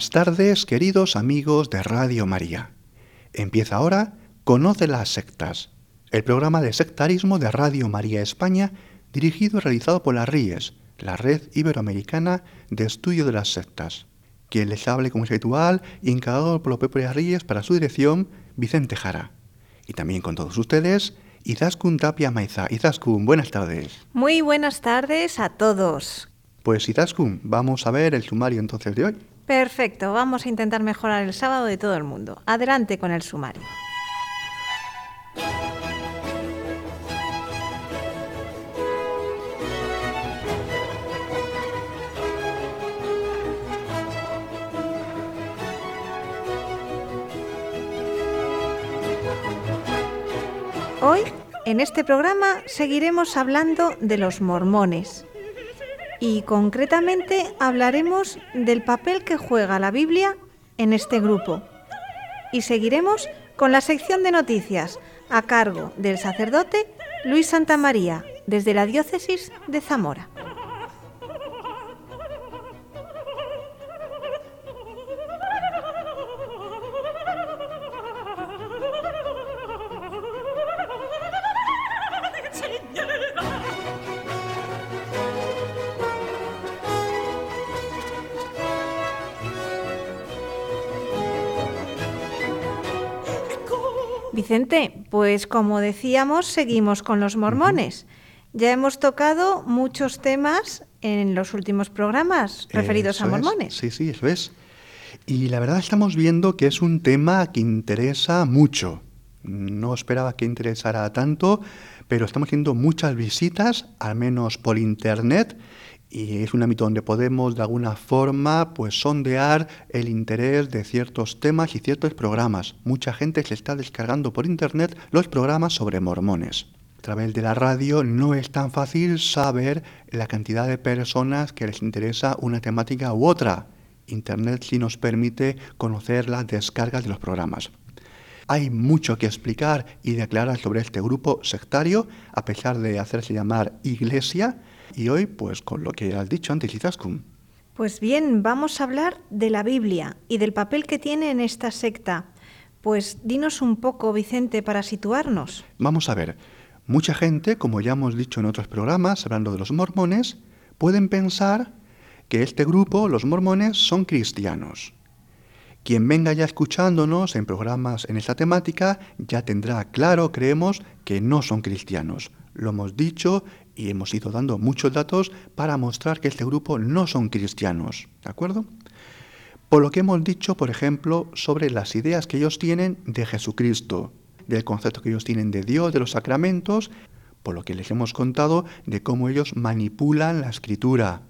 Buenas tardes, queridos amigos de Radio María. Empieza ahora Conoce las sectas, el programa de sectarismo de Radio María España, dirigido y realizado por la RIES, la Red Iberoamericana de Estudio de las Sectas. Quien les hable como es habitual y encargado por los propios RIES para su dirección, Vicente Jara. Y también con todos ustedes, Izaskun Tapia Maiza. Izaskun, buenas tardes. Muy buenas tardes a todos. Pues Izaskun, vamos a ver el sumario entonces de hoy. Perfecto, vamos a intentar mejorar el sábado de todo el mundo. Adelante con el sumario. Hoy, en este programa, seguiremos hablando de los mormones y concretamente hablaremos del papel que juega la Biblia en este grupo. Y seguiremos con la sección de noticias a cargo del sacerdote Luis Santamaría desde la diócesis de Zamora. Vicente, pues como decíamos, seguimos con los mormones. Ya hemos tocado muchos temas en los últimos programas referidos Eso a es. mormones. Sí, sí, eso es. Y la verdad estamos viendo que es un tema que interesa mucho. No esperaba que interesara tanto, pero estamos haciendo muchas visitas, al menos por internet, y es un ámbito donde podemos de alguna forma pues sondear el interés de ciertos temas y ciertos programas. Mucha gente se está descargando por internet los programas sobre mormones. A través de la radio no es tan fácil saber la cantidad de personas que les interesa una temática u otra. Internet sí nos permite conocer las descargas de los programas. Hay mucho que explicar y declarar sobre este grupo sectario, a pesar de hacerse llamar iglesia, y hoy, pues con lo que has dicho antes, Izaskun. Pues bien, vamos a hablar de la Biblia y del papel que tiene en esta secta. Pues dinos un poco, Vicente, para situarnos. Vamos a ver, mucha gente, como ya hemos dicho en otros programas, hablando de los mormones, pueden pensar que este grupo, los mormones, son cristianos. Quien venga ya escuchándonos en programas en esta temática ya tendrá claro, creemos, que no son cristianos. Lo hemos dicho y hemos ido dando muchos datos para mostrar que este grupo no son cristianos. ¿De acuerdo? Por lo que hemos dicho, por ejemplo, sobre las ideas que ellos tienen de Jesucristo, del concepto que ellos tienen de Dios, de los sacramentos, por lo que les hemos contado de cómo ellos manipulan la escritura.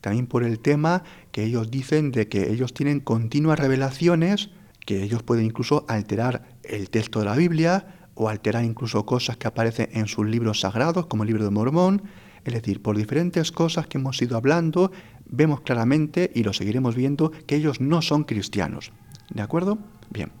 También por el tema que ellos dicen de que ellos tienen continuas revelaciones, que ellos pueden incluso alterar el texto de la Biblia o alterar incluso cosas que aparecen en sus libros sagrados, como el libro de Mormón. Es decir, por diferentes cosas que hemos ido hablando, vemos claramente, y lo seguiremos viendo, que ellos no son cristianos. ¿De acuerdo? Bien.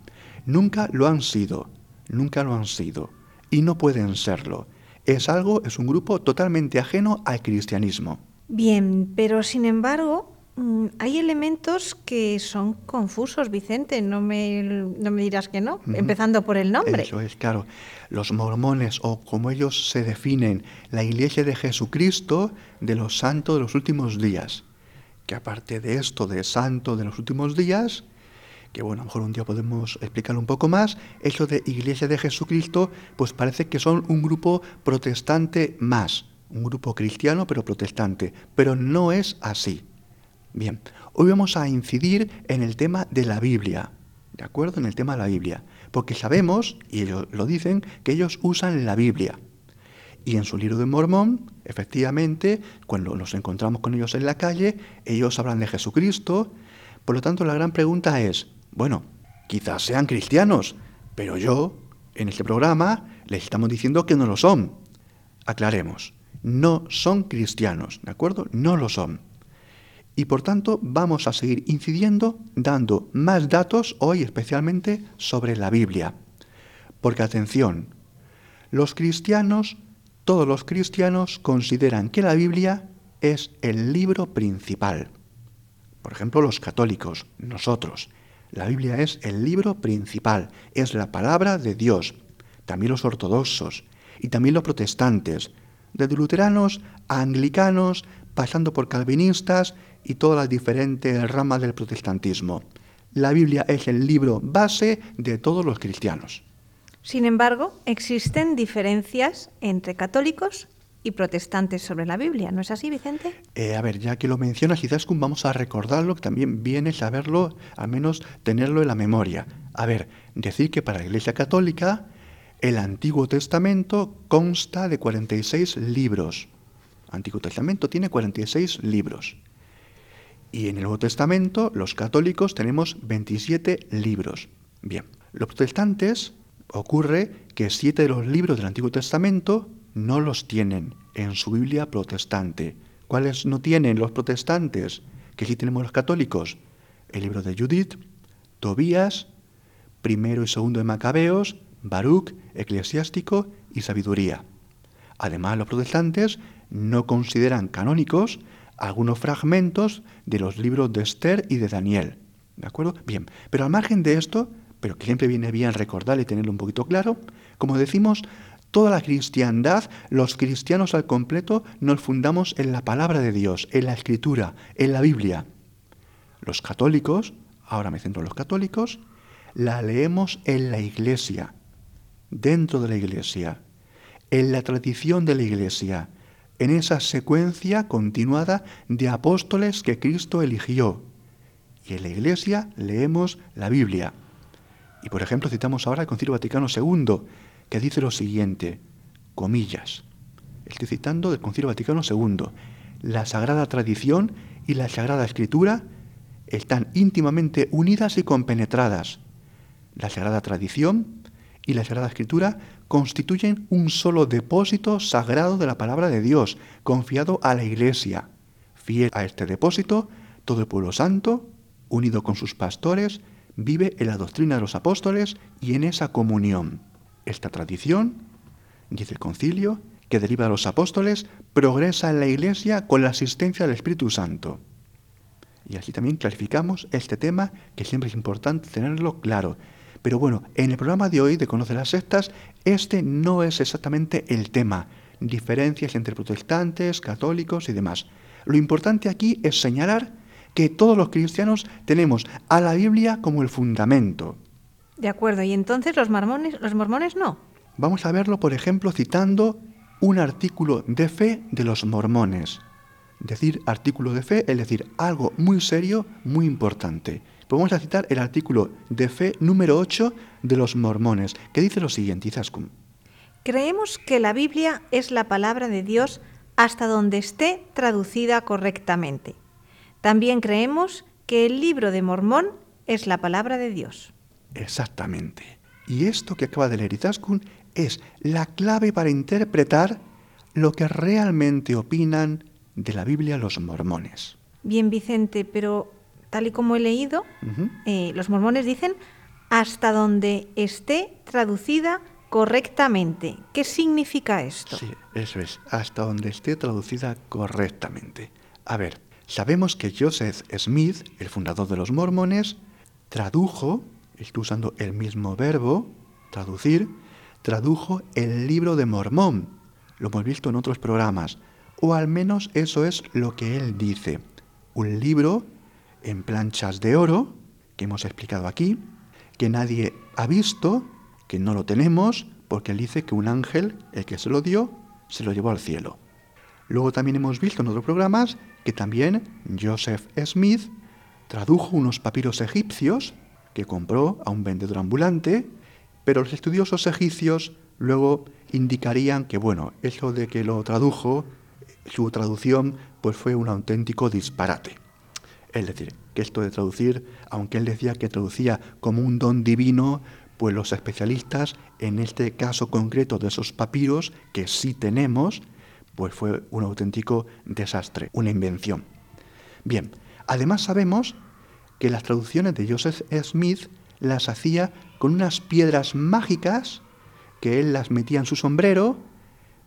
Nunca lo han sido, nunca lo han sido, y no pueden serlo. Es algo, es un grupo totalmente ajeno al cristianismo. Bien, pero sin embargo, hay elementos que son confusos, Vicente. No me, no me dirás que no, empezando por el nombre. Eso es, claro. Los mormones, o como ellos se definen, la iglesia de Jesucristo de los santos de los últimos días. Que aparte de esto de santo de los últimos días, que bueno, a lo mejor un día podemos explicarlo un poco más, eso de iglesia de Jesucristo, pues parece que son un grupo protestante más, un grupo cristiano pero protestante, pero no es así. Bien, hoy vamos a incidir en el tema de la Biblia, ¿de acuerdo? En el tema de la Biblia, porque sabemos, y ellos lo dicen, que ellos usan la Biblia. Y en su libro de Mormón, efectivamente, cuando nos encontramos con ellos en la calle, ellos hablan de Jesucristo, Por lo tanto, la gran pregunta es, bueno, quizás sean cristianos, pero yo, en este programa, les estamos diciendo que no lo son. Aclaremos, no son cristianos, ¿de acuerdo? No lo son. Y por tanto vamos a seguir incidiendo dando más datos hoy especialmente sobre la Biblia. Porque atención, los cristianos, todos los cristianos consideran que la Biblia es el libro principal. Por ejemplo, los católicos, nosotros. La Biblia es el libro principal, es la palabra de Dios. También los ortodoxos y también los protestantes, desde luteranos a anglicanos, pasando por calvinistas y todas las diferentes ramas del protestantismo. La Biblia es el libro base de todos los cristianos. Sin embargo, existen diferencias entre católicos y protestantes sobre la Biblia, ¿no es así, Vicente? Eh, a ver, ya que lo mencionas, quizás vamos a recordarlo, que también viene saberlo, al menos tenerlo en la memoria. A ver, decir que para la Iglesia Católica el Antiguo Testamento consta de 46 libros. Antiguo Testamento tiene 46 libros. Y en el Nuevo Testamento, los católicos tenemos 27 libros. Bien, los protestantes ocurre que siete de los libros del Antiguo Testamento no los tienen en su Biblia protestante. ¿Cuáles no tienen los protestantes? Que sí tenemos los católicos. El libro de Judith, Tobías, primero y segundo de Macabeos, Baruch, Eclesiástico y Sabiduría. Además, los protestantes no consideran canónicos algunos fragmentos de los libros de Esther y de Daniel. ¿De acuerdo? Bien, pero al margen de esto, pero que siempre viene bien recordar y tenerlo un poquito claro, como decimos, toda la cristiandad, los cristianos al completo, nos fundamos en la palabra de Dios, en la escritura, en la Biblia. Los católicos, ahora me centro en los católicos, la leemos en la iglesia, dentro de la iglesia, en la tradición de la iglesia, en esa secuencia continuada de apóstoles que Cristo eligió. Y en la iglesia leemos la Biblia. Y por ejemplo citamos ahora el Concilio Vaticano II, que dice lo siguiente, comillas. Estoy citando del Concilio Vaticano II. La Sagrada Tradición y la Sagrada Escritura están íntimamente unidas y compenetradas. La Sagrada Tradición y la Sagrada Escritura constituyen un solo depósito sagrado de la palabra de Dios, confiado a la Iglesia. Fiel a este depósito, todo el pueblo santo, unido con sus pastores, vive en la doctrina de los apóstoles y en esa comunión. Esta tradición, dice el concilio, que deriva de los apóstoles, progresa en la Iglesia con la asistencia del Espíritu Santo. Y así también clarificamos este tema que siempre es importante tenerlo claro. Pero bueno, en el programa de hoy de Conoce las Sectas, este no es exactamente el tema, diferencias entre protestantes, católicos y demás. Lo importante aquí es señalar que todos los cristianos tenemos a la Biblia como el fundamento. De acuerdo, y entonces los mormones, los mormones no. Vamos a verlo, por ejemplo, citando un artículo de fe de los mormones. Decir artículo de fe es decir algo muy serio, muy importante. Pues vamos a citar el artículo de fe número 8 de los mormones, que dice lo siguiente, Izaskun. Creemos que la Biblia es la palabra de Dios hasta donde esté traducida correctamente. También creemos que el libro de Mormón es la palabra de Dios. Exactamente. Y esto que acaba de leer Izaskun es la clave para interpretar lo que realmente opinan de la Biblia los mormones. Bien, Vicente, pero tal y como he leído, eh, los mormones dicen hasta donde esté traducida correctamente. ¿Qué significa esto? Sí, eso es, hasta donde esté traducida correctamente. A ver, sabemos que Joseph Smith, el fundador de los mormones, tradujo estoy usando el mismo verbo, traducir, tradujo el libro de Mormón. Lo hemos visto en otros programas. O al menos eso es lo que él dice. Un libro en planchas de oro, que hemos explicado aquí, que nadie ha visto, que no lo tenemos, porque él dice que un ángel, el que se lo dio, se lo llevó al cielo. Luego también hemos visto en otros programas que también Joseph Smith tradujo unos papiros egipcios que compró a un vendedor ambulante, pero los estudiosos egipcios luego indicarían que, bueno, eso de que lo tradujo, su traducción, pues fue un auténtico disparate. Es decir, que esto de traducir, aunque él decía que traducía como un don divino, pues los especialistas, en este caso concreto de esos papiros que sí tenemos, pues fue un auténtico desastre, una invención. Bien, además sabemos que las traducciones de Joseph Smith las hacía con unas piedras mágicas que él las metía en su sombrero,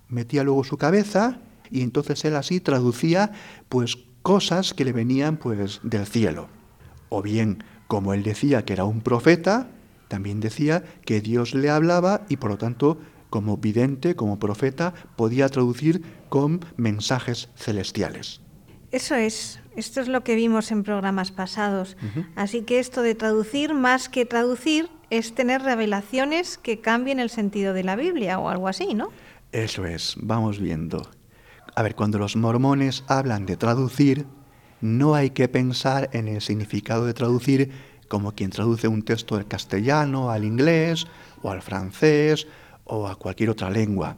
metía luego su cabeza y entonces él así traducía pues cosas que le venían pues del cielo. O bien, como él decía que era un profeta, también decía que Dios le hablaba y por lo tanto como vidente, como profeta, podía traducir con mensajes celestiales. Eso es, esto es lo que vimos en programas pasados. Así que esto de traducir, más que traducir, es tener revelaciones que cambien el sentido de la Biblia o algo así, ¿no? Eso es, vamos viendo. A ver, cuando los mormones hablan de traducir, no hay que pensar en el significado de traducir como quien traduce un texto del castellano al inglés o al francés o a cualquier otra lengua.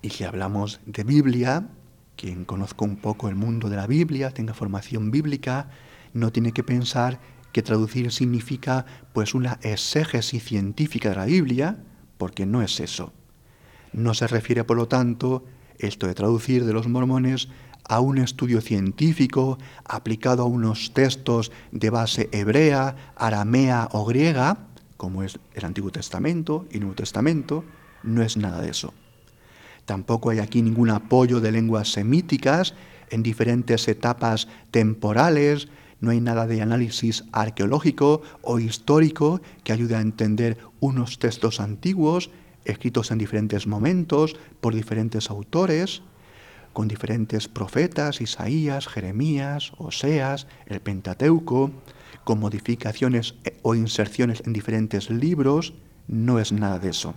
Y si hablamos de Biblia, quien conozca un poco el mundo de la Biblia, tenga formación bíblica, no tiene que pensar que traducir significa pues una exégesis científica de la Biblia, porque no es eso. No se refiere, por lo tanto, esto de traducir de los mormones a un estudio científico aplicado a unos textos de base hebrea, aramea o griega, como es el Antiguo Testamento y Nuevo Testamento, no es nada de eso. Tampoco hay aquí ningún apoyo de lenguas semíticas en diferentes etapas temporales, no hay nada de análisis arqueológico o histórico que ayude a entender unos textos antiguos escritos en diferentes momentos por diferentes autores con diferentes profetas, Isaías, Jeremías, Oseas, el Pentateuco, con modificaciones eh, o inserciones en diferentes libros, no es nada de eso.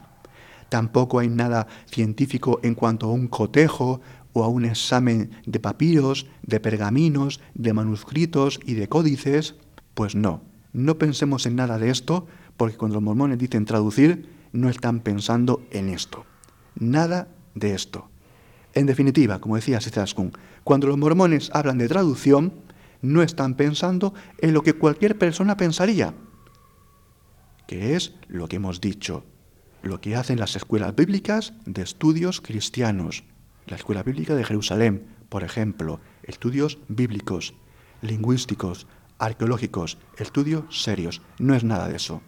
Tampoco hay nada científico en cuanto a un cotejo o a un examen de papiros, de pergaminos, de manuscritos y de códices. Pues no, no pensemos en nada de esto, porque cuando los mormones dicen traducir, no están pensando en esto. Nada de esto. En definitiva, como decía Sizaskun, cuando los mormones hablan de traducción, no están pensando en lo que cualquier persona pensaría, que es lo que hemos dicho, lo que hacen las escuelas bíblicas de estudios cristianos. La Escuela Bíblica de Jerusalén, por ejemplo, estudios bíblicos, lingüísticos, arqueológicos, estudios serios. No es nada de eso.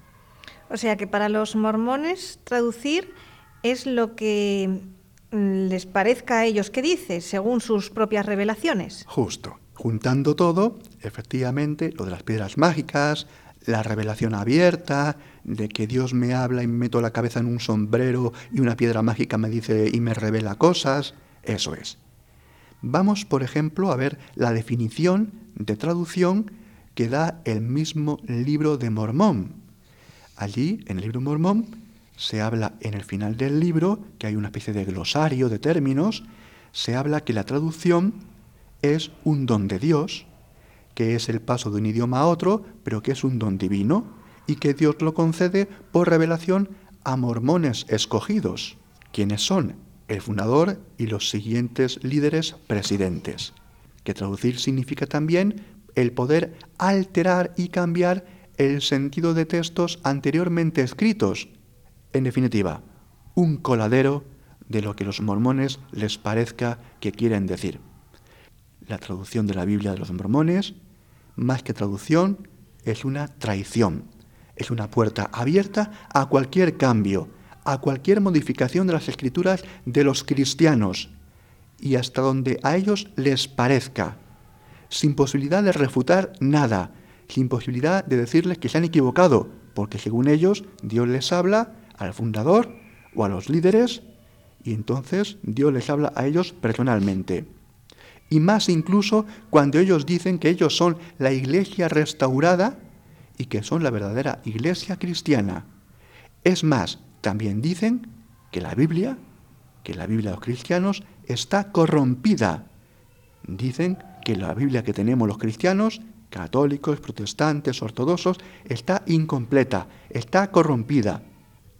O sea que para los mormones traducir es lo que les parezca a ellos que dice, según sus propias revelaciones. Justo. Juntando todo, efectivamente, lo de las piedras mágicas, la revelación abierta, de que Dios me habla y me meto la cabeza en un sombrero y una piedra mágica me dice y me revela cosas, eso es. Vamos, por ejemplo, a ver la definición de traducción que da el mismo libro de Mormón. Allí, en el libro Mormón, se habla en el final del libro, que hay una especie de glosario de términos, se habla que la traducción es un don de Dios, que es el paso de un idioma a otro, pero que es un don divino, y que Dios lo concede por revelación a mormones escogidos, quienes son el fundador y los siguientes líderes presidentes. Que traducir significa también el poder alterar y cambiar el sentido de textos anteriormente escritos, en definitiva, un coladero de lo que los mormones les parezca que quieren decir. La traducción de la Biblia de los mormones, más que traducción, es una traición. Es una puerta abierta a cualquier cambio, a cualquier modificación de las escrituras de los cristianos y hasta donde a ellos les parezca, sin posibilidad de refutar nada, sin posibilidad de decirles que se han equivocado, porque según ellos Dios les habla al fundador o a los líderes y entonces Dios les habla a ellos personalmente. Y más incluso cuando ellos dicen que ellos son la iglesia restaurada y que son la verdadera iglesia cristiana. Es más, también dicen que la Biblia, que la Biblia de los cristianos está corrompida. Dicen que la Biblia que tenemos los cristianos, católicos, protestantes, ortodoxos, está incompleta, está corrompida.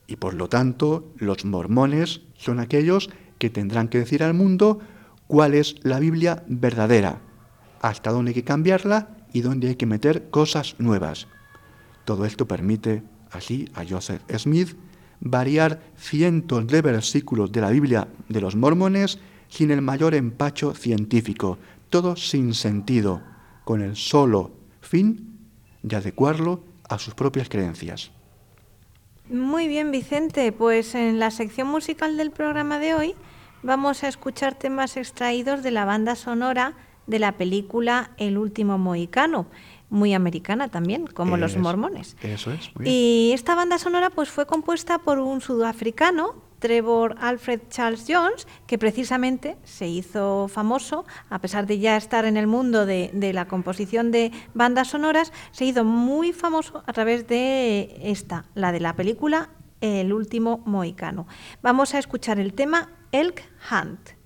Y por lo tanto, los mormones son aquellos que tendrán que decir al mundo cuál es la Biblia verdadera, hasta dónde hay que cambiarla y donde hay que meter cosas nuevas. Todo esto permite así a Joseph Smith variar cientos de versículos de la Biblia de los mormones sin el mayor empacho científico, todo sin sentido, con el solo fin de adecuarlo a sus propias creencias. Muy bien, Vicente. Pues en la sección musical del programa de hoy vamos a escuchar temas extraídos de la banda sonora de la película El último mohicano, muy americana también, como los mormones. Eso es. Y esta banda sonora pues fue compuesta por un sudafricano Trevor Alfred Charles Jones, que precisamente se hizo famoso, a pesar de ya estar en el mundo de, la composición de bandas sonoras, se hizo muy famoso a través de esta, la de la película El último mohicano. Vamos a escuchar el tema Elk Hunt.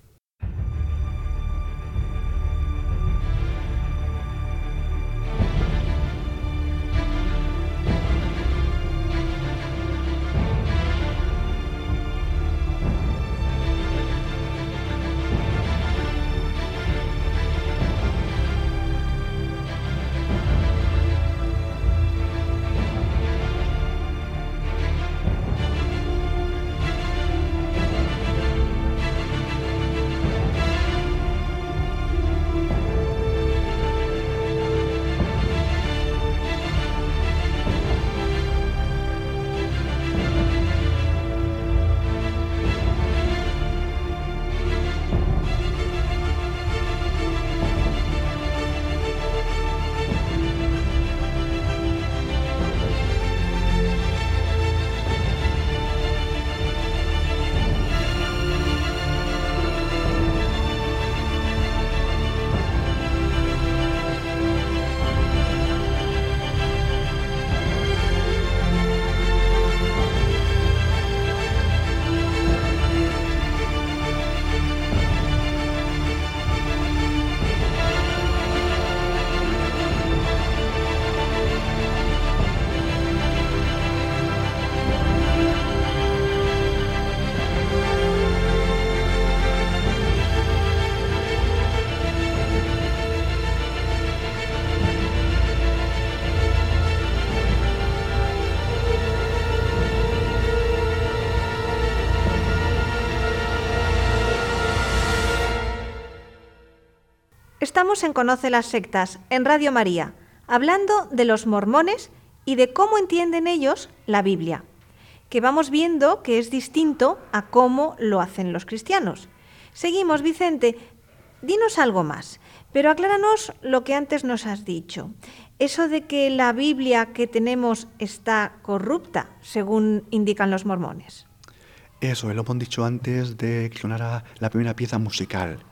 Estamos en Conoce las Sectas, en Radio María, hablando de los mormones y de cómo entienden ellos la Biblia, que vamos viendo que es distinto a cómo lo hacen los cristianos. Seguimos, Vicente, dinos algo más, pero acláranos lo que antes nos has dicho. Eso de que la Biblia que tenemos está corrupta, según indican los mormones. Eso, lo hemos dicho antes de sonara la primera pieza musical.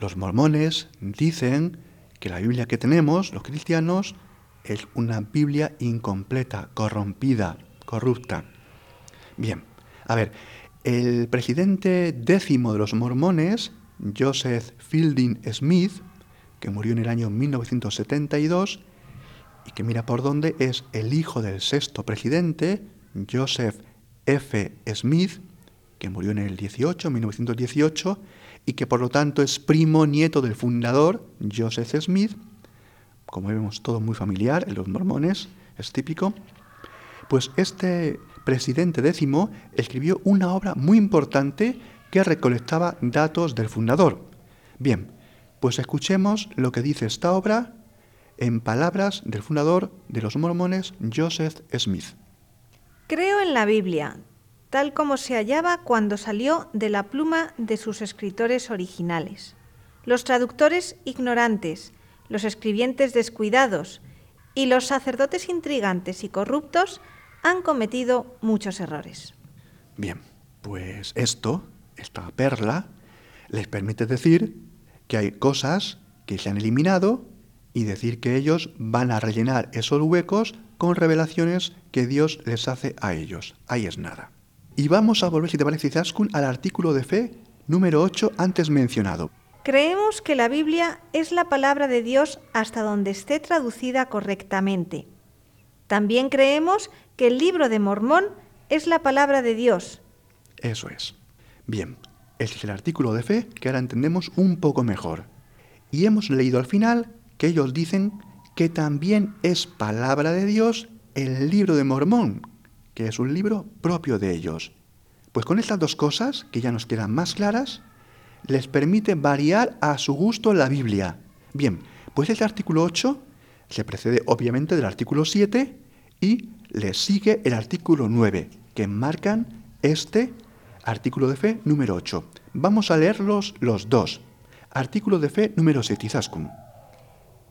Los mormones dicen que la Biblia que tenemos, los cristianos, es una Biblia incompleta, corrompida, corrupta. Bien, a ver, el presidente décimo de los mormones, Joseph Fielding Smith, que murió en el año 1972, y que mira por dónde es el hijo del sexto presidente, Joseph F. Smith, que murió en el 18, 1918, y que por lo tanto es primo nieto del fundador, Joseph Smith, como vemos todo muy familiar en los mormones, es típico, pues este presidente décimo escribió una obra muy importante que recolectaba datos del fundador. Bien, pues escuchemos lo que dice esta obra en palabras del fundador de los mormones, Joseph Smith. Creo en la Biblia, tal como se hallaba cuando salió de la pluma de sus escritores originales. Los traductores ignorantes, los escribientes descuidados y los sacerdotes intrigantes y corruptos han cometido muchos errores. Bien, pues esto, esta perla, les permite decir que hay cosas que se han eliminado y decir que ellos van a rellenar esos huecos con revelaciones que Dios les hace a ellos. Ahí es nada. Y vamos a volver, si te parece, Zaskun, al artículo de fe número 8 antes mencionado. Creemos que la Biblia es la palabra de Dios hasta donde esté traducida correctamente. También creemos que el libro de Mormón es la palabra de Dios. Eso es. Bien, este es el artículo de fe que ahora entendemos un poco mejor. Y hemos leído al final que ellos dicen que también es palabra de Dios el libro de Mormón, que es un libro propio de ellos. Pues con estas dos cosas, que ya nos quedan más claras, les permite variar a su gusto la Biblia. Bien, pues este artículo 8 se precede obviamente del artículo 7 y le sigue el artículo 9, que marcan este artículo de fe número 8. Vamos a leerlos los dos. Artículo de fe número 7, Izaskun.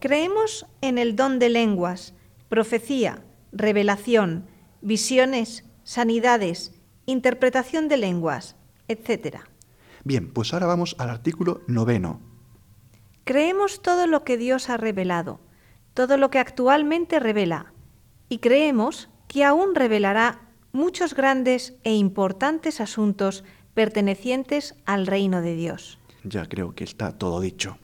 Creemos en el don de lenguas, profecía, revelación, visiones, sanidades, interpretación de lenguas, etc. Bien, pues ahora vamos al artículo noveno. Creemos todo lo que Dios ha revelado, todo lo que actualmente revela, y creemos que aún revelará muchos grandes e importantes asuntos pertenecientes al reino de Dios. Ya creo que está todo dicho.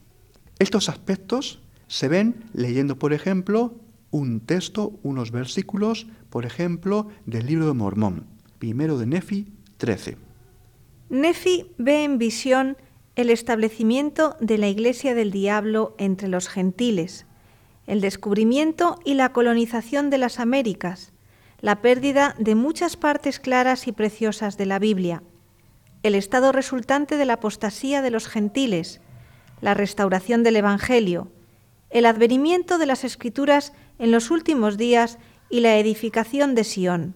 Estos aspectos se ven leyendo, por ejemplo, un texto, unos versículos, por ejemplo, del libro de Mormón, primero de Nefi 13. Nefi ve en visión el establecimiento de la iglesia del diablo entre los gentiles, el descubrimiento y la colonización de las Américas, la pérdida de muchas partes claras y preciosas de la Biblia, el estado resultante de la apostasía de los gentiles, la restauración del Evangelio, el advenimiento de las Escrituras en los últimos días y la edificación de Sión.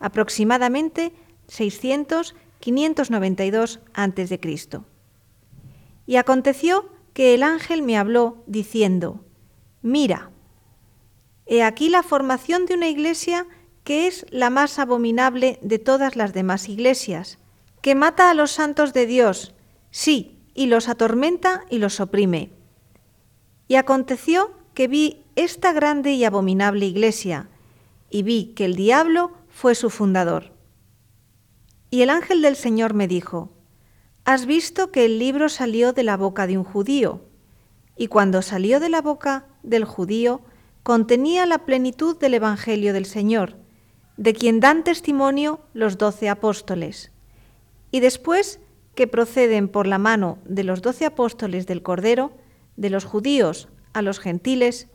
Aproximadamente 600-592 a.C. Y aconteció que el ángel me habló diciendo, Mira, he aquí la formación de una iglesia que es la más abominable de todas las demás iglesias, que mata a los santos de Dios, sí, y los atormenta y los oprime. Y aconteció que vi esta grande y abominable iglesia, y vi que el diablo fue su fundador. Y el ángel del Señor me dijo, Has visto que el libro salió de la boca de un judío, y cuando salió de la boca del judío, contenía la plenitud del Evangelio del Señor, de quien dan testimonio los doce apóstoles. Y después que proceden por la mano de los doce apóstoles del Cordero, de los judíos a los gentiles,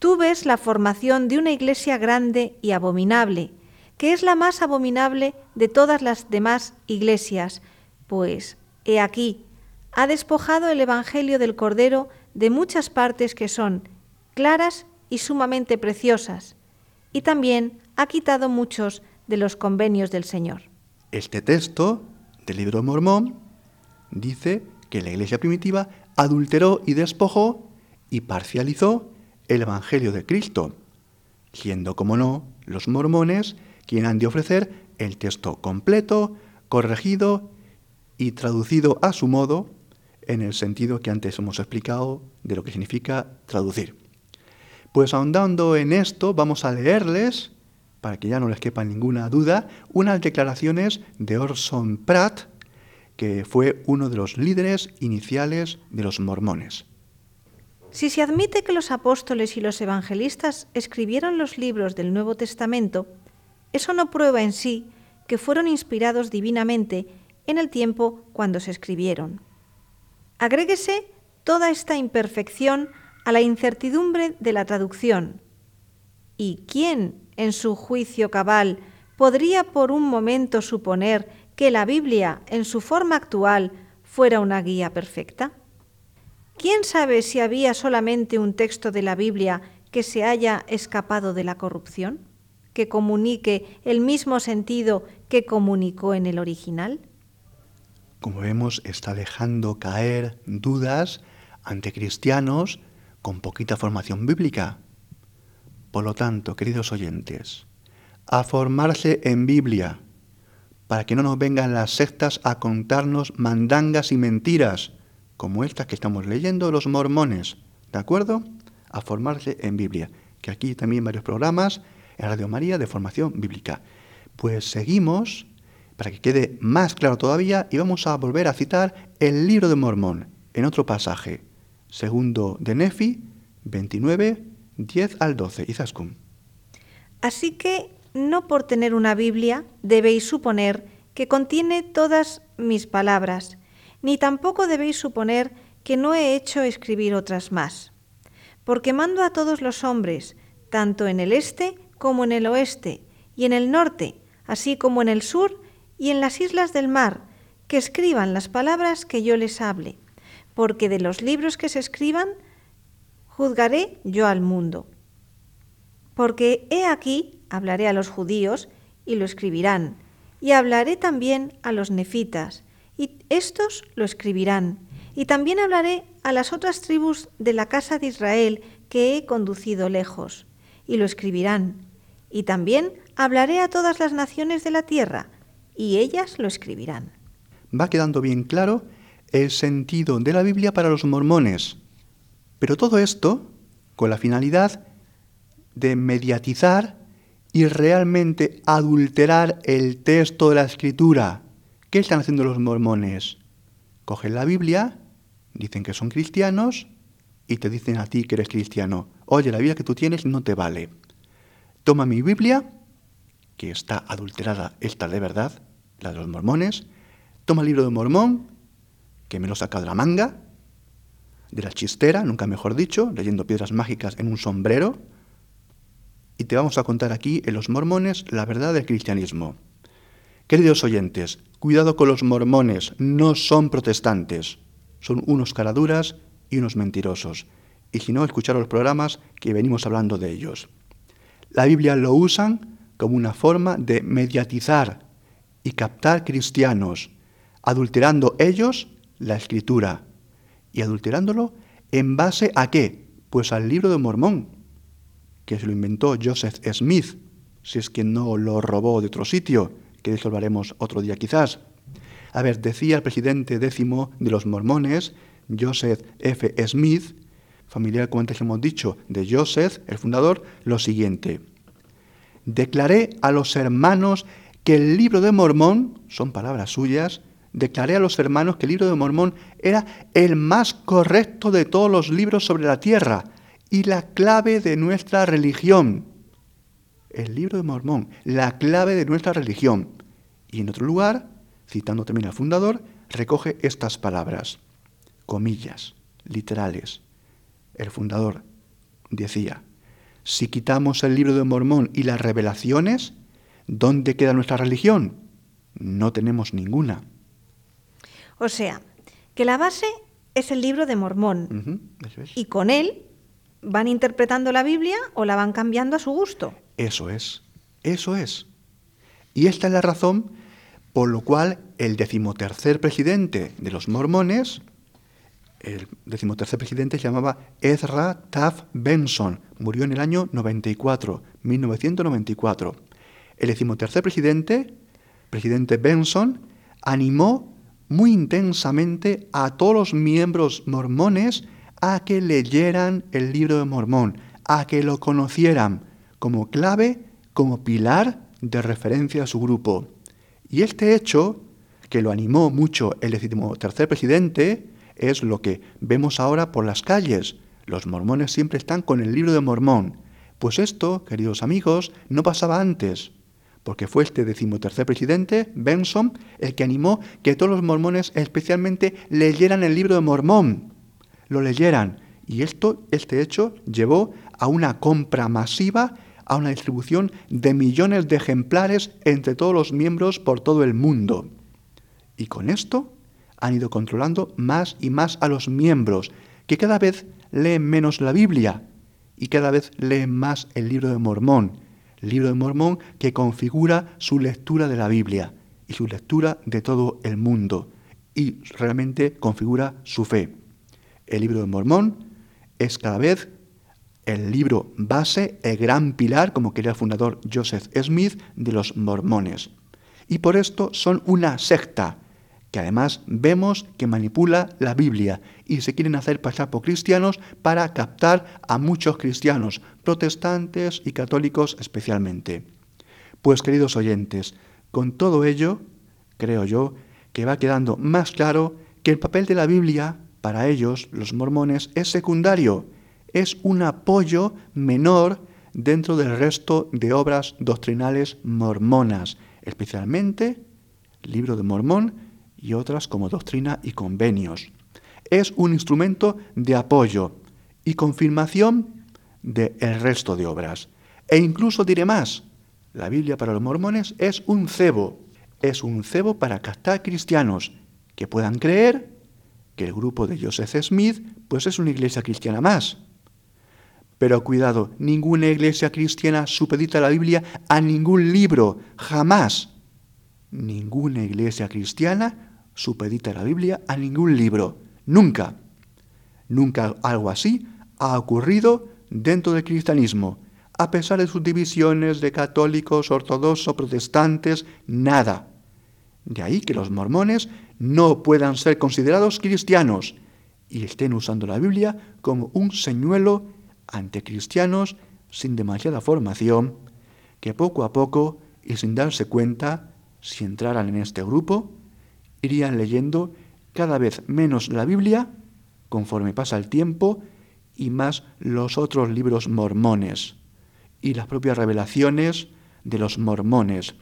tú ves la formación de una iglesia grande y abominable, que es la más abominable de todas las demás iglesias, pues, he aquí, ha despojado el Evangelio del Cordero de muchas partes que son claras y sumamente preciosas, y también ha quitado muchos de los convenios del Señor. Este texto del libro Mormón dice que la iglesia primitiva adulteró y despojó y parcializó el Evangelio de Cristo, siendo, como no, los mormones quienes han de ofrecer el texto completo, corregido y traducido a su modo en el sentido que antes hemos explicado de lo que significa traducir. Pues ahondando en esto, vamos a leerles, para que ya no les quepa ninguna duda, unas declaraciones de Orson Pratt, que fue uno de los líderes iniciales de los mormones. Si se admite que los apóstoles y los evangelistas escribieron los libros del Nuevo Testamento, eso no prueba en sí que fueron inspirados divinamente en el tiempo cuando se escribieron. Agréguese toda esta imperfección a la incertidumbre de la traducción. ¿Y quién, en su juicio cabal, podría por un momento suponer que la Biblia, en su forma actual, fuera una guía perfecta? ¿Quién sabe si había solamente un texto de la Biblia que se haya escapado de la corrupción, que comunique el mismo sentido que comunicó en el original? Como vemos, está dejando caer dudas ante cristianos con poquita formación bíblica. Por lo tanto, queridos oyentes, a formarse en Biblia, para que no nos vengan las sectas a contarnos mandangas y mentiras, como estas que estamos leyendo los mormones, ¿de acuerdo? A formarse en Biblia, que aquí también varios programas en Radio María de formación bíblica. Pues seguimos para que quede más claro todavía y vamos a volver a citar el libro de Mormón en otro pasaje, segundo de Nefi 29, 10 al 12, Izaskun. Así que no por tener una Biblia debéis suponer que contiene todas mis palabras, ni tampoco debéis suponer que no he hecho escribir otras más. porque mando a todos los hombres, tanto en el este como en el oeste, y en el norte, así como en el sur y en las islas del mar, que escriban las palabras que yo les hable, porque de los libros que se escriban, juzgaré yo al mundo. Porque he aquí, hablaré a los judíos, y lo escribirán, y hablaré también a los nefitas, y estos lo escribirán, y también hablaré a las otras tribus de la casa de Israel que he conducido lejos, y lo escribirán, y también hablaré a todas las naciones de la tierra, y ellas lo escribirán. Va quedando bien claro el sentido de la Biblia para los mormones, pero todo esto con la finalidad de mediatizar y realmente adulterar el texto de la escritura. ¿Qué están haciendo los mormones? Cogen la Biblia, dicen que son cristianos y te dicen a ti que eres cristiano, oye, la Biblia que tú tienes no te vale. Toma mi Biblia, que está adulterada, esta de verdad, la de los mormones, toma el libro de Mormón, que me lo saca de la manga, de la chistera, nunca mejor dicho, leyendo piedras mágicas en un sombrero, y te vamos a contar aquí en los mormones la verdad del cristianismo. Queridos oyentes, cuidado con los mormones, no son protestantes, son unos caraduras y unos mentirosos. Y si no, escuchar los programas que venimos hablando de ellos. La Biblia lo usan como una forma de mediatizar y captar cristianos, adulterando ellos la escritura. ¿Y adulterándolo en base a qué? Pues al libro de Mormón, que se lo inventó Joseph Smith, si es que no lo robó de otro sitio, que de otro día quizás. A ver, decía el presidente décimo de los mormones, Joseph F. Smith, familiar, como antes hemos dicho, de Joseph, el fundador, lo siguiente. Declaré a los hermanos que el libro de Mormón, son palabras suyas, declaré a los hermanos que el libro de Mormón era el más correcto de todos los libros sobre la tierra, y la clave de nuestra religión. El libro de Mormón, la clave de nuestra religión. Y en otro lugar, citando también al fundador, recoge estas palabras, comillas, literales. El fundador decía, si quitamos el libro de Mormón y las revelaciones, ¿dónde queda nuestra religión? No tenemos ninguna. O sea, que la base es el libro de Mormón. Y con él van interpretando la Biblia o la van cambiando a su gusto. Eso es, eso es. Y esta es la razón por lo cual el decimotercer presidente de los mormones, el decimotercer presidente se llamaba Ezra Taft Benson, murió en el año 94, 1994. El decimotercer presidente, presidente Benson, animó muy intensamente a todos los miembros mormones a que leyeran el libro de Mormón, a que lo conocieran como clave, como pilar de referencia a su grupo. Y este hecho, que lo animó mucho el tercer presidente, es lo que vemos ahora por las calles. Los mormones siempre están con el libro de Mormón. Pues esto, queridos amigos, no pasaba antes, porque fue este decimotercer presidente, Benson, el que animó que todos los mormones especialmente leyeran el libro de Mormón lo leyeran. Y esto, este hecho llevó a una compra masiva, a una distribución de millones de ejemplares entre todos los miembros por todo el mundo. Y con esto han ido controlando más y más a los miembros, que cada vez leen menos la Biblia y cada vez leen más el libro de Mormón, el libro de Mormón que configura su lectura de la Biblia y su lectura de todo el mundo y realmente configura su fe el libro de Mormón es cada vez el libro base, el gran pilar, como quería el fundador Joseph Smith, de los mormones. Y por esto son una secta, que además vemos que manipula la Biblia y se quieren hacer pasar por cristianos para captar a muchos cristianos, protestantes y católicos especialmente. Pues queridos oyentes, con todo ello, creo yo, que va quedando más claro que el papel de la Biblia para ellos, los mormones, es secundario, es un apoyo menor dentro del resto de obras doctrinales mormonas, especialmente Libro de Mormón y otras como Doctrina y Convenios. Es un instrumento de apoyo y confirmación del el resto de obras. E incluso diré más, la Biblia para los mormones es un cebo, es un cebo para captar cristianos que puedan creer que el grupo de Joseph Smith pues es una iglesia cristiana más. Pero cuidado, ninguna iglesia cristiana supedita la Biblia a ningún libro, jamás. Ninguna iglesia cristiana supedita la Biblia a ningún libro, nunca. Nunca algo así ha ocurrido dentro del cristianismo. A pesar de sus divisiones de católicos, ortodoxos, protestantes, nada. De ahí que los mormones no puedan ser considerados cristianos y estén usando la Biblia como un señuelo ante cristianos sin demasiada formación, que poco a poco y sin darse cuenta, si entraran en este grupo, irían leyendo cada vez menos la Biblia conforme pasa el tiempo y más los otros libros mormones y las propias revelaciones de los mormones.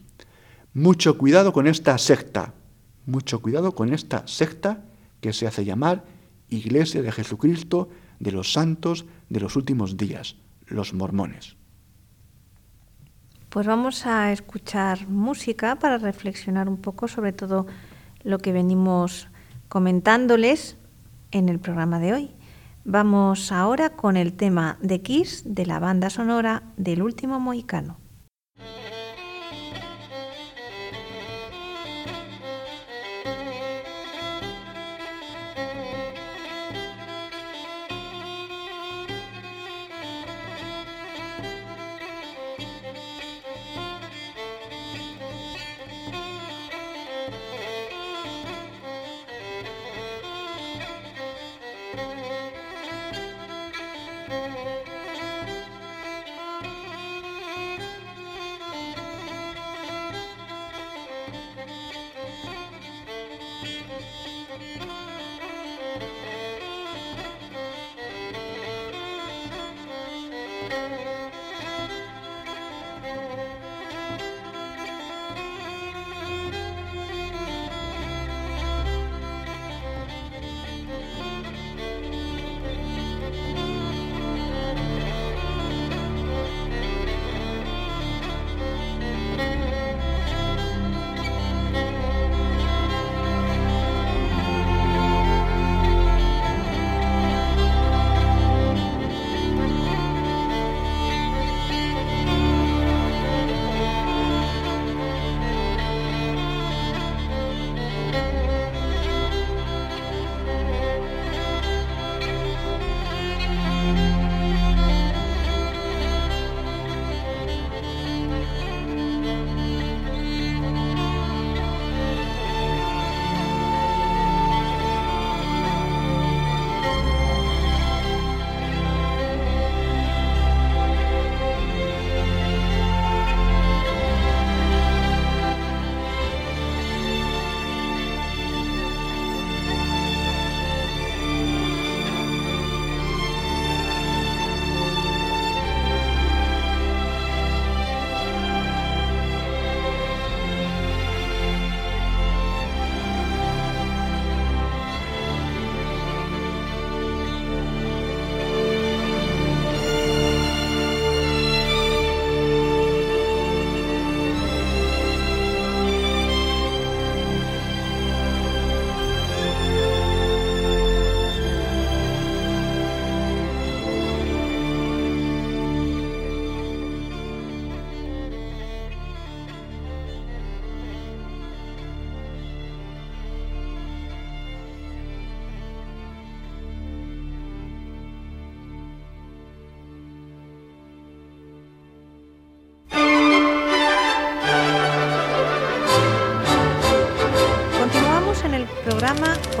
Mucho cuidado con esta secta, mucho cuidado con esta secta que se hace llamar Iglesia de Jesucristo de los Santos de los Últimos Días, los mormones. Pues vamos a escuchar música para reflexionar un poco sobre todo lo que venimos comentándoles en el programa de hoy. Vamos ahora con el tema de Kiss de la banda sonora del último mohicano.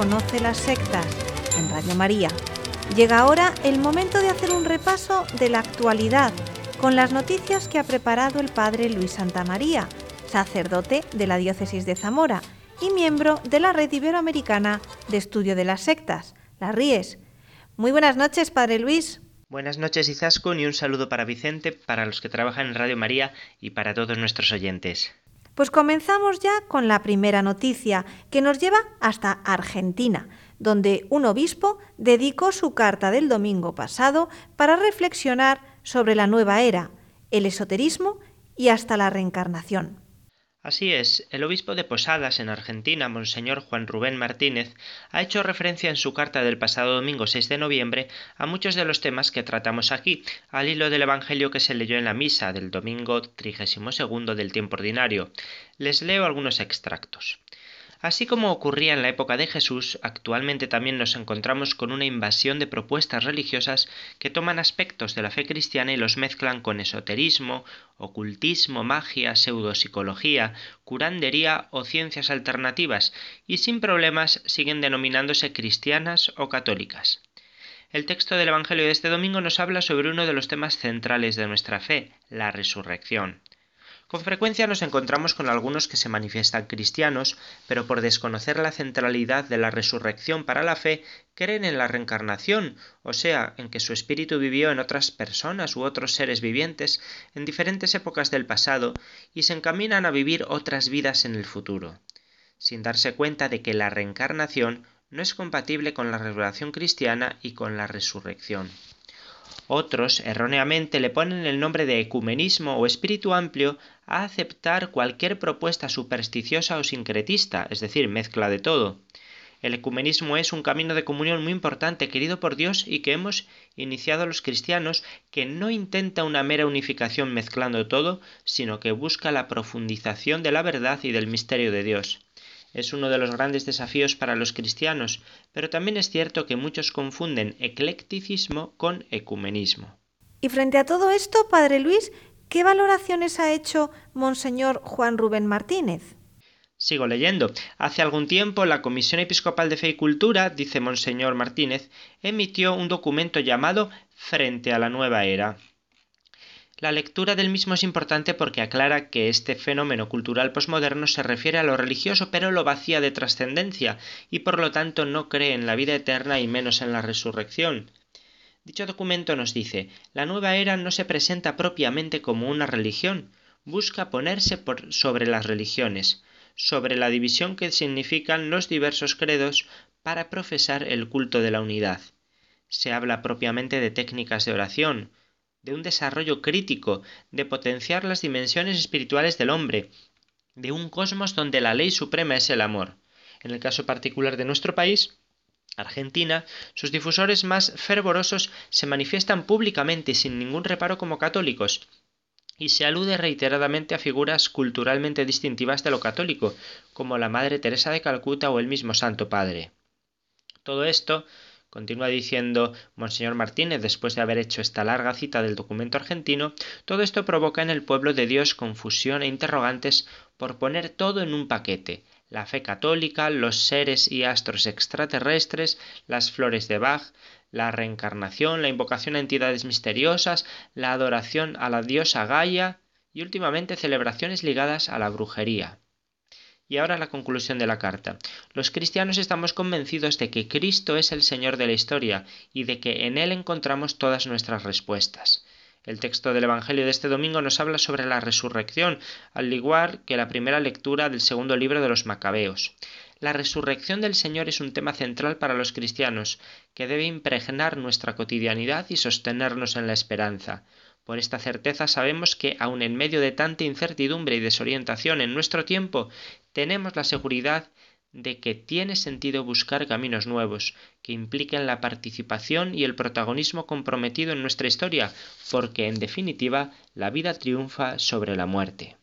Conoce las sectas en Radio María. Llega ahora el momento de hacer un repaso de la actualidad con las noticias que ha preparado el padre Luis Santa María, sacerdote de la diócesis de Zamora y miembro de la Red Iberoamericana de Estudio de las Sectas, la RIES. Muy buenas noches, padre Luis. Buenas noches, Izaskun, y un saludo para Vicente, para los que trabajan en Radio María y para todos nuestros oyentes. Pues comenzamos ya con la primera noticia, que nos lleva hasta Argentina, donde un obispo dedicó su carta del domingo pasado para reflexionar sobre la nueva era, el esoterismo y hasta la reencarnación. Así es, el obispo de Posadas en Argentina, Monseñor Juan Rubén Martínez, ha hecho referencia en su carta del pasado domingo 6 de noviembre a muchos de los temas que tratamos aquí, al hilo del Evangelio que se leyó en la misa del domingo 32 del tiempo ordinario. Les leo algunos extractos. Así como ocurría en la época de Jesús, actualmente también nos encontramos con una invasión de propuestas religiosas que toman aspectos de la fe cristiana y los mezclan con esoterismo, ocultismo, magia, pseudopsicología, curandería o ciencias alternativas, y sin problemas siguen denominándose cristianas o católicas. El texto del Evangelio de este domingo nos habla sobre uno de los temas centrales de nuestra fe, la resurrección. Con frecuencia nos encontramos con algunos que se manifiestan cristianos, pero por desconocer la centralidad de la resurrección para la fe, creen en la reencarnación, o sea, en que su espíritu vivió en otras personas u otros seres vivientes en diferentes épocas del pasado y se encaminan a vivir otras vidas en el futuro, sin darse cuenta de que la reencarnación no es compatible con la revelación cristiana y con la resurrección. Otros, erróneamente, le ponen el nombre de ecumenismo o espíritu amplio a aceptar cualquier propuesta supersticiosa o sincretista, es decir, mezcla de todo. El ecumenismo es un camino de comunión muy importante, querido por Dios y que hemos iniciado los cristianos, que no intenta una mera unificación mezclando todo, sino que busca la profundización de la verdad y del misterio de Dios es uno de los grandes desafíos para los cristianos, pero también es cierto que muchos confunden eclecticismo con ecumenismo. Y frente a todo esto, Padre Luis, ¿qué valoraciones ha hecho Monseñor Juan Rubén Martínez? Sigo leyendo. Hace algún tiempo la Comisión Episcopal de Fe y Cultura, dice Monseñor Martínez, emitió un documento llamado Frente a la Nueva Era. La lectura del mismo es importante porque aclara que este fenómeno cultural posmoderno se refiere a lo religioso pero lo vacía de trascendencia y por lo tanto no cree en la vida eterna y menos en la resurrección. Dicho documento nos dice, la nueva era no se presenta propiamente como una religión, busca ponerse por sobre las religiones, sobre la división que significan los diversos credos para profesar el culto de la unidad. Se habla propiamente de técnicas de oración, de un desarrollo crítico, de potenciar las dimensiones espirituales del hombre, de un cosmos donde la ley suprema es el amor. En el caso particular de nuestro país, Argentina, sus difusores más fervorosos se manifiestan públicamente y sin ningún reparo como católicos, y se alude reiteradamente a figuras culturalmente distintivas de lo católico, como la Madre Teresa de Calcuta o el mismo Santo Padre. Todo esto Continúa diciendo Monseñor Martínez después de haber hecho esta larga cita del documento argentino, todo esto provoca en el pueblo de Dios confusión e interrogantes por poner todo en un paquete, la fe católica, los seres y astros extraterrestres, las flores de Bach, la reencarnación, la invocación a entidades misteriosas, la adoración a la diosa Gaia y últimamente celebraciones ligadas a la brujería. Y ahora la conclusión de la carta. Los cristianos estamos convencidos de que Cristo es el Señor de la historia y de que en Él encontramos todas nuestras respuestas. El texto del Evangelio de este domingo nos habla sobre la resurrección, al igual que la primera lectura del segundo libro de los Macabeos. La resurrección del Señor es un tema central para los cristianos, que debe impregnar nuestra cotidianidad y sostenernos en la esperanza. Por esta certeza sabemos que, aun en medio de tanta incertidumbre y desorientación en nuestro tiempo, tenemos la seguridad de que tiene sentido buscar caminos nuevos, que impliquen la participación y el protagonismo comprometido en nuestra historia, porque en definitiva la vida triunfa sobre la muerte.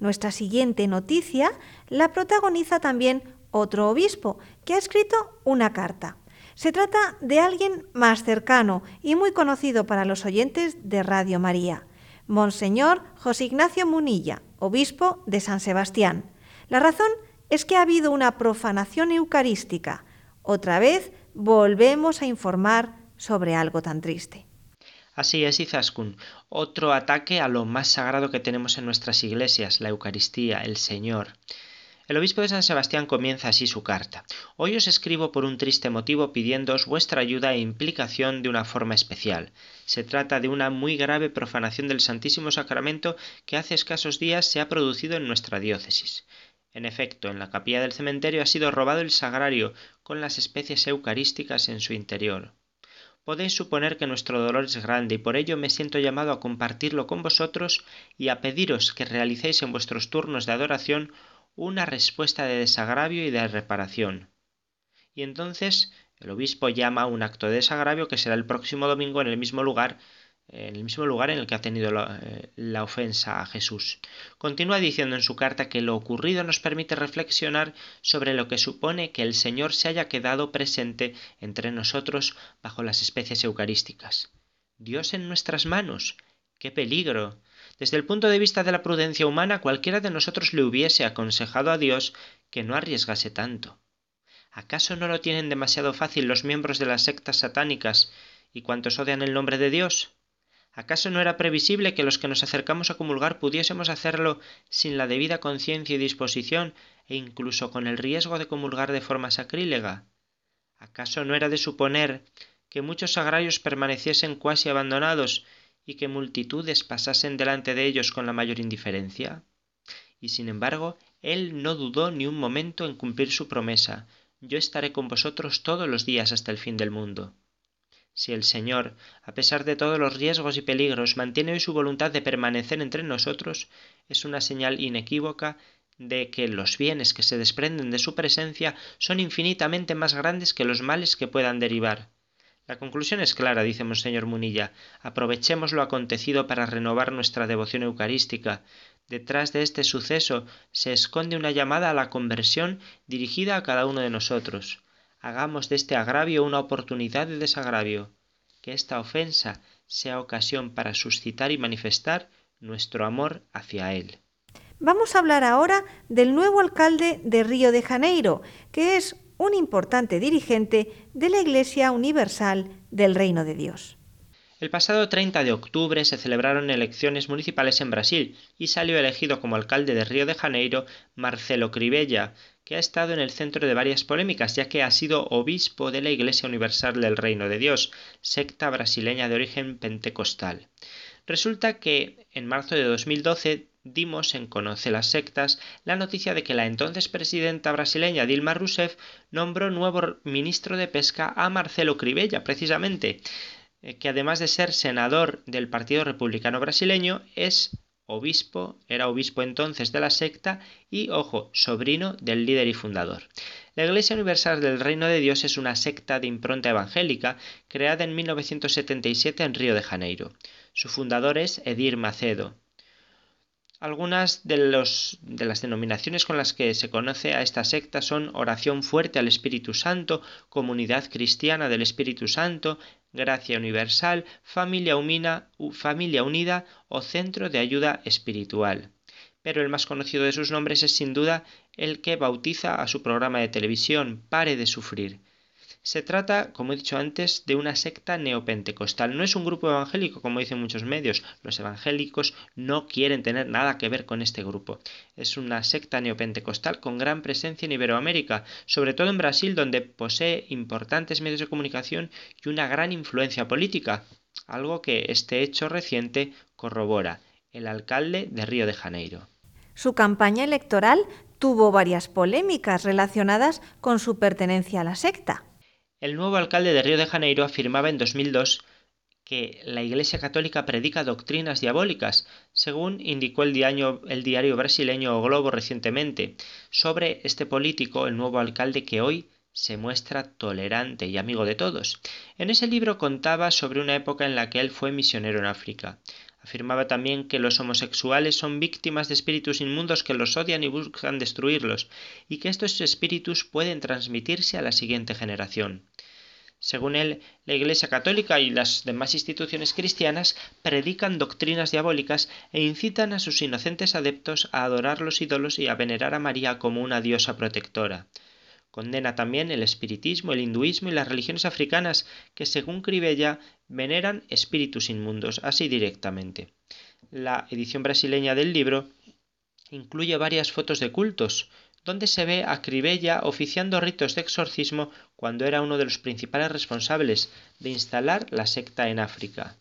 Nuestra siguiente noticia la protagoniza también otro obispo, que ha escrito una carta. Se trata de alguien más cercano y muy conocido para los oyentes de Radio María, Monseñor José Ignacio Munilla, obispo de San Sebastián. La razón es que ha habido una profanación eucarística. Otra vez volvemos a informar sobre algo tan triste. Así es, Izaskun, otro ataque a lo más sagrado que tenemos en nuestras iglesias, la Eucaristía, el Señor. El obispo de San Sebastián comienza así su carta. Hoy os escribo por un triste motivo pidiéndoos vuestra ayuda e implicación de una forma especial. Se trata de una muy grave profanación del Santísimo Sacramento que hace escasos días se ha producido en nuestra diócesis. En efecto, en la capilla del cementerio ha sido robado el sagrario con las especies eucarísticas en su interior. Podéis suponer que nuestro dolor es grande y por ello me siento llamado a compartirlo con vosotros y a pediros que realicéis en vuestros turnos de adoración una respuesta de desagravio y de reparación. Y entonces el obispo llama a un acto de desagravio que será el próximo domingo en el mismo lugar en el mismo lugar en el que ha tenido la, eh, la, ofensa a Jesús. Continúa diciendo en su carta que lo ocurrido nos permite reflexionar sobre lo que supone que el Señor se haya quedado presente entre nosotros bajo las especies eucarísticas. Dios en nuestras manos. ¡Qué peligro! Desde el punto de vista de la prudencia humana, cualquiera de nosotros le hubiese aconsejado a Dios que no arriesgase tanto. ¿Acaso no lo tienen demasiado fácil los miembros de las sectas satánicas y cuantos odian el nombre de Dios? ¿Acaso no era previsible que los que nos acercamos a comulgar pudiésemos hacerlo sin la debida conciencia y disposición e incluso con el riesgo de comulgar de forma sacrílega? ¿Acaso no era de suponer que muchos sagrarios permaneciesen cuasi abandonados y que multitudes pasasen delante de ellos con la mayor indiferencia? Y sin embargo, él no dudó ni un momento en cumplir su promesa yo estaré con vosotros todos los días hasta el fin del mundo. Si el Señor, a pesar de todos los riesgos y peligros, mantiene hoy su voluntad de permanecer entre nosotros, es una señal inequívoca de que los bienes que se desprenden de su presencia son infinitamente más grandes que los males que puedan derivar. La conclusión es clara, dice Monseñor Munilla. Aprovechemos lo acontecido para renovar nuestra devoción eucarística. Detrás de este suceso se esconde una llamada a la conversión dirigida a cada uno de nosotros hagamos de este agravio una oportunidad de desagravio, que esta ofensa sea ocasión para suscitar y manifestar nuestro amor hacia Él. Vamos a hablar ahora del nuevo alcalde de Río de Janeiro, que es un importante dirigente de la Iglesia Universal del Reino de Dios. El pasado 30 de octubre se celebraron elecciones municipales en Brasil y salió elegido como alcalde de Río de Janeiro Marcelo Cribella, que ha estado en el centro de varias polémicas, ya que ha sido obispo de la Iglesia Universal del Reino de Dios, secta brasileña de origen pentecostal. Resulta que en marzo de 2012 dimos en Conoce las Sectas la noticia de que la entonces presidenta brasileña Dilma Rousseff nombró nuevo ministro de Pesca a Marcelo Cribella, precisamente. Eh, que además de ser senador del Partido Republicano Brasileño, es obispo, era obispo entonces de la secta y, ojo, sobrino del líder y fundador. La Iglesia Universal del Reino de Dios es una secta de impronta evangélica creada en 1977 en Río de Janeiro. Su fundador es Edir Macedo. Algunas de, de, las denominaciones con las que se conoce a esta secta son oración fuerte al Espíritu Santo, comunidad cristiana del Espíritu Santo, gracia universal, familia, familia unida o centro de ayuda espiritual. Pero el más conocido de sus nombres es sin duda el que bautiza a su programa de televisión Pare de Sufrir. Se trata, como he dicho antes, de una secta neopentecostal. No es un grupo evangélico, como dicen muchos medios. Los evangélicos no quieren tener nada que ver con este grupo. Es una secta neopentecostal con gran presencia en Iberoamérica, sobre todo en Brasil, donde posee importantes medios de comunicación y una gran influencia política, algo que este hecho reciente corrobora. El alcalde de Río de Janeiro. Su campaña electoral tuvo varias polémicas relacionadas con su pertenencia a la secta. El nuevo alcalde de Río de Janeiro afirmaba en 2002 que la Iglesia Católica predica doctrinas diabólicas, según indicó el diario, el diario brasileño Globo recientemente, sobre este político, el nuevo alcalde que hoy se muestra tolerante y amigo de todos. En ese libro contaba sobre una época en la que él fue misionero en África. Afirmaba también que los homosexuales son víctimas de espíritus inmundos que los odian y buscan destruirlos, y que estos espíritus pueden transmitirse a la siguiente generación. Según él, la Iglesia Católica y las demás instituciones cristianas predican doctrinas diabólicas e incitan a sus inocentes adeptos a adorar los ídolos y a venerar a María como una diosa protectora. Condena también el espiritismo, el hinduismo y las religiones africanas que, según Cribella, veneran espíritus inmundos, así directamente. La edición brasileña del libro incluye varias fotos de cultos, donde se ve a Cribella oficiando ritos de exorcismo cuando era uno de los principales responsables de instalar la secta en África.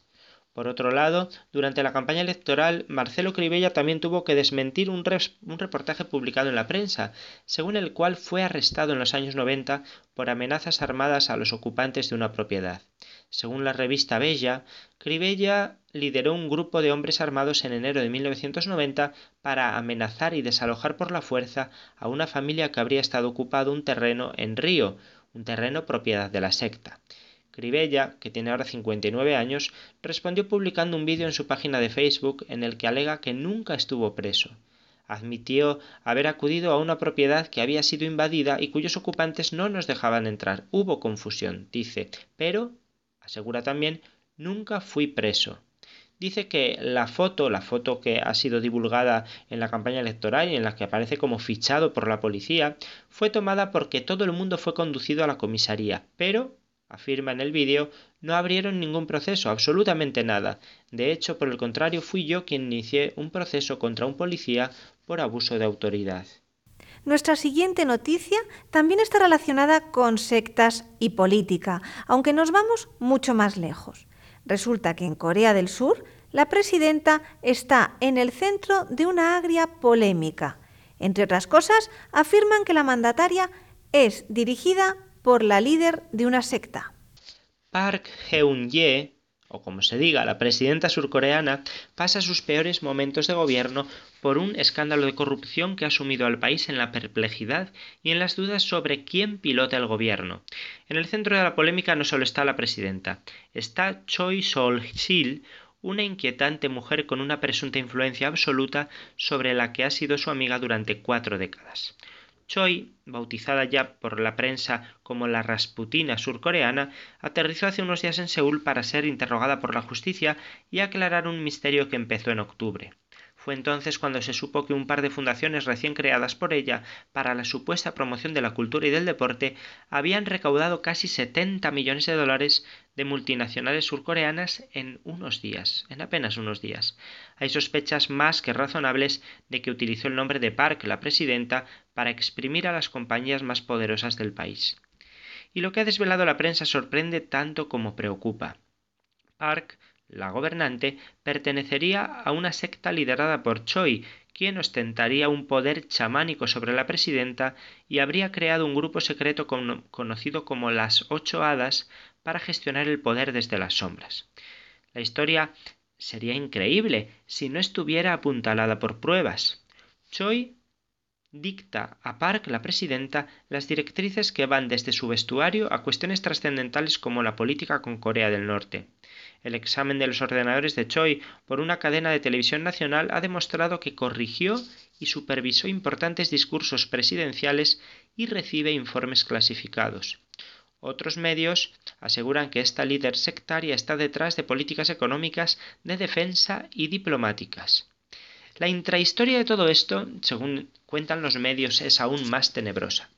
Por otro lado, durante la campaña electoral, Marcelo Cribella también tuvo que desmentir un, reportaje publicado en la prensa, según el cual fue arrestado en los años 90 por amenazas armadas a los ocupantes de una propiedad. Según la revista Bella, Cribella lideró un grupo de hombres armados en enero de 1990 para amenazar y desalojar por la fuerza a una familia que habría estado ocupado un terreno en Río, un terreno propiedad de la secta. Cribella, que tiene ahora 59 años, respondió publicando un vídeo en su página de Facebook en el que alega que nunca estuvo preso. Admitió haber acudido a una propiedad que había sido invadida y cuyos ocupantes no nos dejaban entrar. Hubo confusión, dice, pero, asegura también, nunca fui preso. Dice que la foto, la foto que ha sido divulgada en la campaña electoral y en la que aparece como fichado por la policía, fue tomada porque todo el mundo fue conducido a la comisaría, pero afirma en el vídeo, no abrieron ningún proceso, absolutamente nada. De hecho, por el contrario, fui yo quien inicié un proceso contra un policía por abuso de autoridad. Nuestra siguiente noticia también está relacionada con sectas y política, aunque nos vamos mucho más lejos. Resulta que en Corea del Sur la presidenta está en el centro de una agria polémica. Entre otras cosas, afirman que la mandataria es dirigida por la líder de una secta. Park Geun-hye, o como se diga, la presidenta surcoreana, pasa sus peores momentos de gobierno por un escándalo de corrupción que ha sumido al país en la perplejidad y en las dudas sobre quién pilota el gobierno. En el centro de la polémica no solo está la presidenta, está Choi Sol-sil, una inquietante mujer con una presunta influencia absoluta sobre la que ha sido su amiga durante cuatro décadas. Choi, bautizada ya por la prensa como la Rasputina surcoreana, aterrizó hace unos días en Seúl para ser interrogada por la justicia y aclarar un misterio que empezó en octubre. Fue entonces cuando se supo que un par de fundaciones recién creadas por ella para la supuesta promoción de la cultura y del deporte habían recaudado casi 70 millones de dólares de multinacionales surcoreanas en unos días, en apenas unos días. Hay sospechas más que razonables de que utilizó el nombre de Park, la presidenta, para exprimir a las compañías más poderosas del país. Y lo que ha desvelado la prensa sorprende tanto como preocupa. Park la gobernante pertenecería a una secta liderada por Choi, quien ostentaría un poder chamánico sobre la presidenta y habría creado un grupo secreto conocido como las Ocho Hadas para gestionar el poder desde las sombras. La historia sería increíble si no estuviera apuntalada por pruebas. Choi dicta a Park, la presidenta, las directrices que van desde su vestuario a cuestiones trascendentales como la política con Corea del Norte. El examen de los ordenadores de Choi por una cadena de televisión nacional ha demostrado que corrigió y supervisó importantes discursos presidenciales y recibe informes clasificados. Otros medios aseguran que esta líder sectaria está detrás de políticas económicas de defensa y diplomáticas. La intrahistoria de todo esto, según cuentan los medios, es aún más tenebrosa.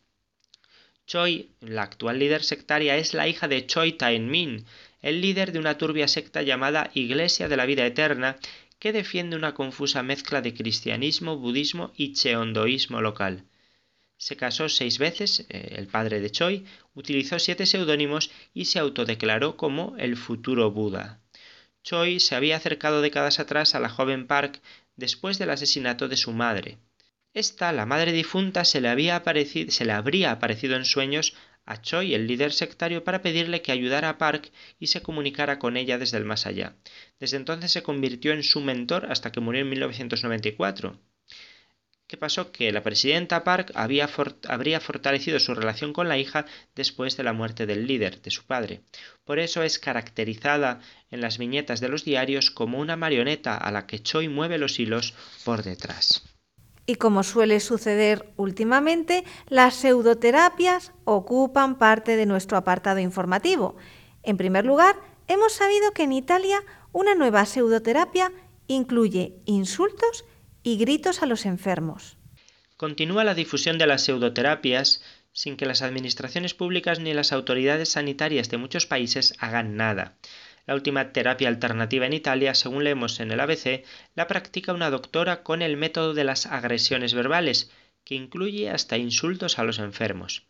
Choi, la actual líder sectaria, es la hija de Choi Tae-min, el líder de una turbia secta llamada Iglesia de la Vida Eterna, que defiende una confusa mezcla de cristianismo, budismo y cheondoísmo local. Se casó seis veces, eh, el padre de Choi, utilizó siete seudónimos y se autodeclaró como el futuro Buda. Choi se había acercado décadas atrás a la joven Park después del asesinato de su madre. Esta, la madre difunta, se le, había aparecido, se le habría aparecido en sueños a Choi, el líder sectario, para pedirle que ayudara a Park y se comunicara con ella desde el más allá. Desde entonces se convirtió en su mentor hasta que murió en 1994. ¿Qué pasó? Que la presidenta Park habría fortalecido su relación con la hija después de la muerte del líder, de su padre. Por eso es caracterizada en las viñetas de los diarios como una marioneta a la que Choi mueve los hilos por detrás. Y como suele suceder últimamente, las pseudoterapias ocupan parte de nuestro apartado informativo. En primer lugar, hemos sabido que en Italia una nueva pseudoterapia incluye insultos y gritos a los enfermos. Continúa la difusión de las pseudoterapias sin que las administraciones públicas ni las autoridades sanitarias de muchos países hagan nada. La última terapia alternativa en Italia, según leemos en el ABC, la practica una doctora con el método de las agresiones verbales, que incluye hasta insultos a los enfermos.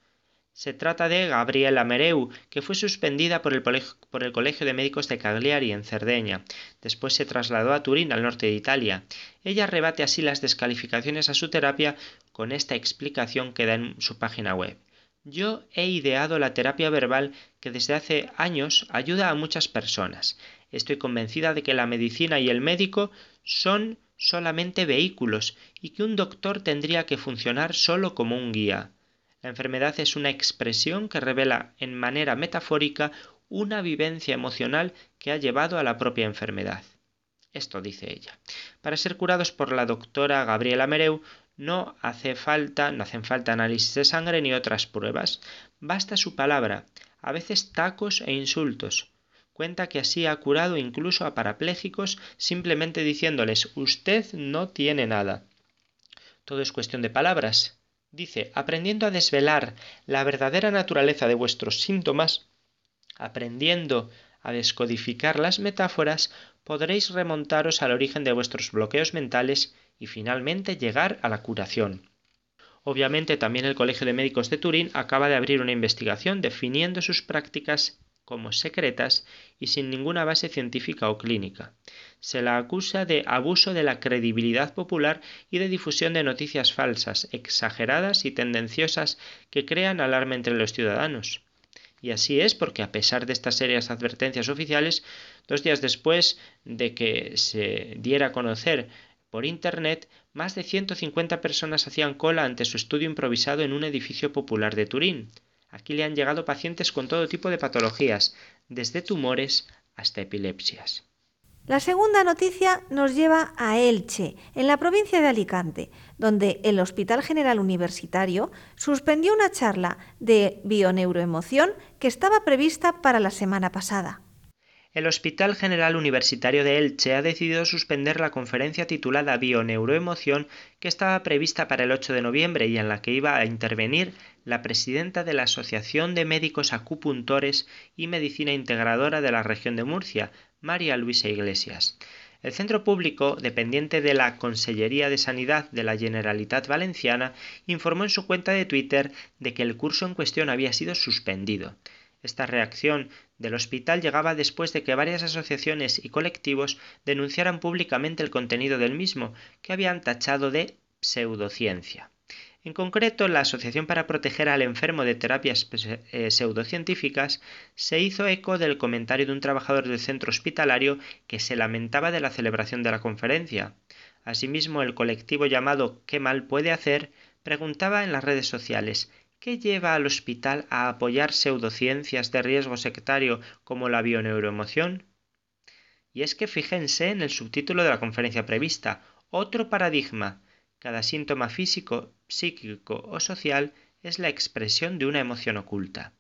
Se trata de Gabriela Mereu, que fue suspendida por el, Colegio de Médicos de Cagliari en Cerdeña. Después se trasladó a Turín, al norte de Italia. Ella rebate así las descalificaciones a su terapia con esta explicación que da en su página web. Yo he ideado la terapia verbal que desde hace años ayuda a muchas personas. Estoy convencida de que la medicina y el médico son solamente vehículos y que un doctor tendría que funcionar solo como un guía. La enfermedad es una expresión que revela en manera metafórica una vivencia emocional que ha llevado a la propia enfermedad. Esto dice ella. Para ser curados por la doctora Gabriela Mereu no hace falta, no hacen falta análisis de sangre ni otras pruebas. Basta su palabra, a veces tacos e insultos. Cuenta que así ha curado incluso a parapléjicos simplemente diciéndoles usted no tiene nada. Todo es cuestión de palabras. Dice, aprendiendo a desvelar la verdadera naturaleza de vuestros síntomas, aprendiendo a descodificar las metáforas, podréis remontaros al origen de vuestros bloqueos mentales y finalmente llegar a la curación. Obviamente también el Colegio de Médicos de Turín acaba de abrir una investigación definiendo sus prácticas como secretas y sin ninguna base científica o clínica. Se la acusa de abuso de la credibilidad popular y de difusión de noticias falsas, exageradas y tendenciosas que crean alarma entre los ciudadanos. Y así es porque a pesar de estas serias advertencias oficiales, dos días después de que se diera a conocer por Internet, más de 150 personas hacían cola ante su estudio improvisado en un edificio popular de Turín. Aquí le han llegado pacientes con todo tipo de patologías, desde tumores hasta epilepsias. La segunda noticia nos lleva a Elche, en la provincia de Alicante, donde el Hospital General Universitario suspendió una charla de bioneuroemoción que estaba prevista para la semana pasada el Hospital General Universitario de Elche ha decidido suspender la conferencia titulada Bioneuroemoción que estaba prevista para el 8 de noviembre y en la que iba a intervenir la presidenta de la Asociación de Médicos Acupuntores y Medicina Integradora de la región de Murcia, María Luisa Iglesias. El centro público, dependiente de la Consellería de Sanidad de la Generalitat Valenciana, informó en su cuenta de Twitter de que el curso en cuestión había sido suspendido. Esta reacción del hospital llegaba después de que varias asociaciones y colectivos denunciaran públicamente el contenido del mismo, que habían tachado de pseudociencia. En concreto, la Asociación para Proteger al Enfermo de Terapias eh, Pseudocientíficas se hizo eco del comentario de un trabajador del centro hospitalario que se lamentaba de la celebración de la conferencia. Asimismo, el colectivo llamado ¿Qué mal puede hacer? preguntaba en las redes sociales ¿Qué lleva al hospital a apoyar pseudociencias de riesgo sectario como la bioneuroemoción? Y es que fíjense en el subtítulo de la conferencia prevista, otro paradigma. Cada síntoma físico, psíquico o social es la expresión de una emoción oculta.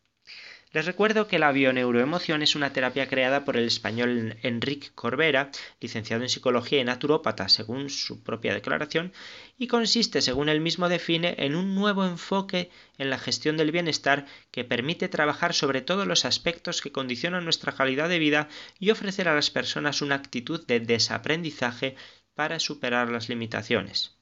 Les recuerdo que la bioneuroemoción es una terapia creada por el español Enrique Corbera, licenciado en psicología y naturópata según su propia declaración, y consiste, según él mismo define, en un nuevo enfoque en la gestión del bienestar que permite trabajar sobre todos los aspectos que condicionan nuestra calidad de vida y ofrecer a las personas una actitud de desaprendizaje para superar las limitaciones.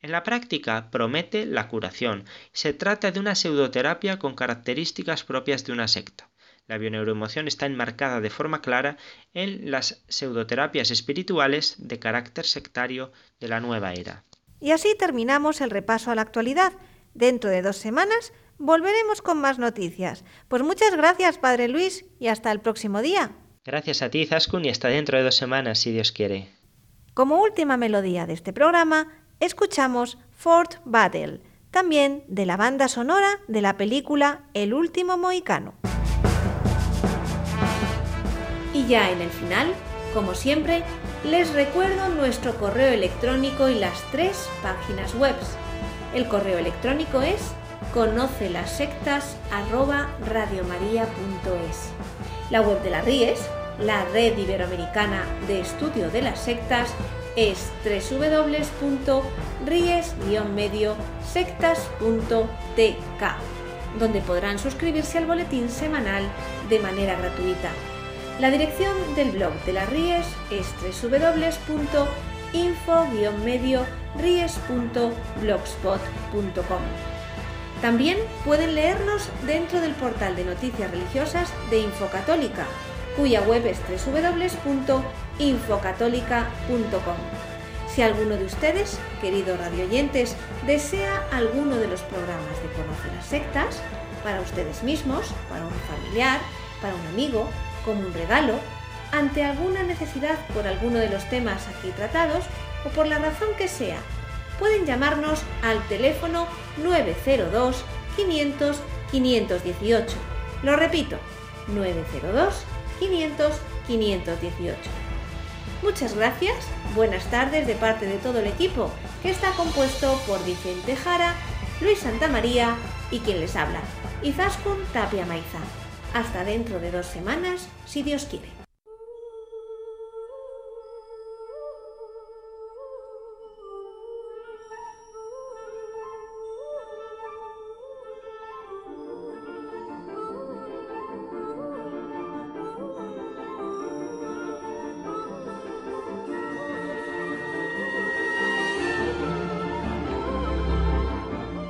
En la práctica promete la curación. Se trata de una pseudoterapia con características propias de una secta. La bioneuroemoción está enmarcada de forma clara en las pseudoterapias espirituales de carácter sectario de la nueva era. Y así terminamos el repaso a la actualidad. Dentro de dos semanas volveremos con más noticias. Pues muchas gracias, Padre Luis, y hasta el próximo día. Gracias a ti, Zaskun, y hasta dentro de dos semanas, si Dios quiere. Como última melodía de este programa, escuchamos Fort Battle, también de la banda sonora de la película El último mohicano. Y ya en el final, como siempre, les recuerdo nuestro correo electrónico y las tres páginas web. El correo electrónico es conoce las sectas La web de la RIES, la Red Iberoamericana de Estudio de las Sectas, es www.ries-mediosectas.tk, donde podrán suscribirse al boletín semanal de manera gratuita. La dirección del blog de las Ries es www.riesmedios.org. info-medio ries.blogspot.com. También pueden leernos dentro del portal de noticias religiosas de Infocatólica, cuya web es www.infocatólica.com. Si alguno de ustedes, queridos radioyentes, desea alguno de los programas de Conoce las Sectas, para ustedes mismos, para un familiar, para un amigo, como un regalo, ante alguna necesidad por alguno de los temas aquí tratados o por la razón que sea, pueden llamarnos al teléfono 902 500 518. Lo repito, 902 500 518. Muchas gracias, buenas tardes de parte de todo el equipo, que está compuesto por Vicente Jara, Luis Santamaría y quien les habla, Izaskun Tapia Maiza. Hasta dentro de dos semanas, si Dios quiere.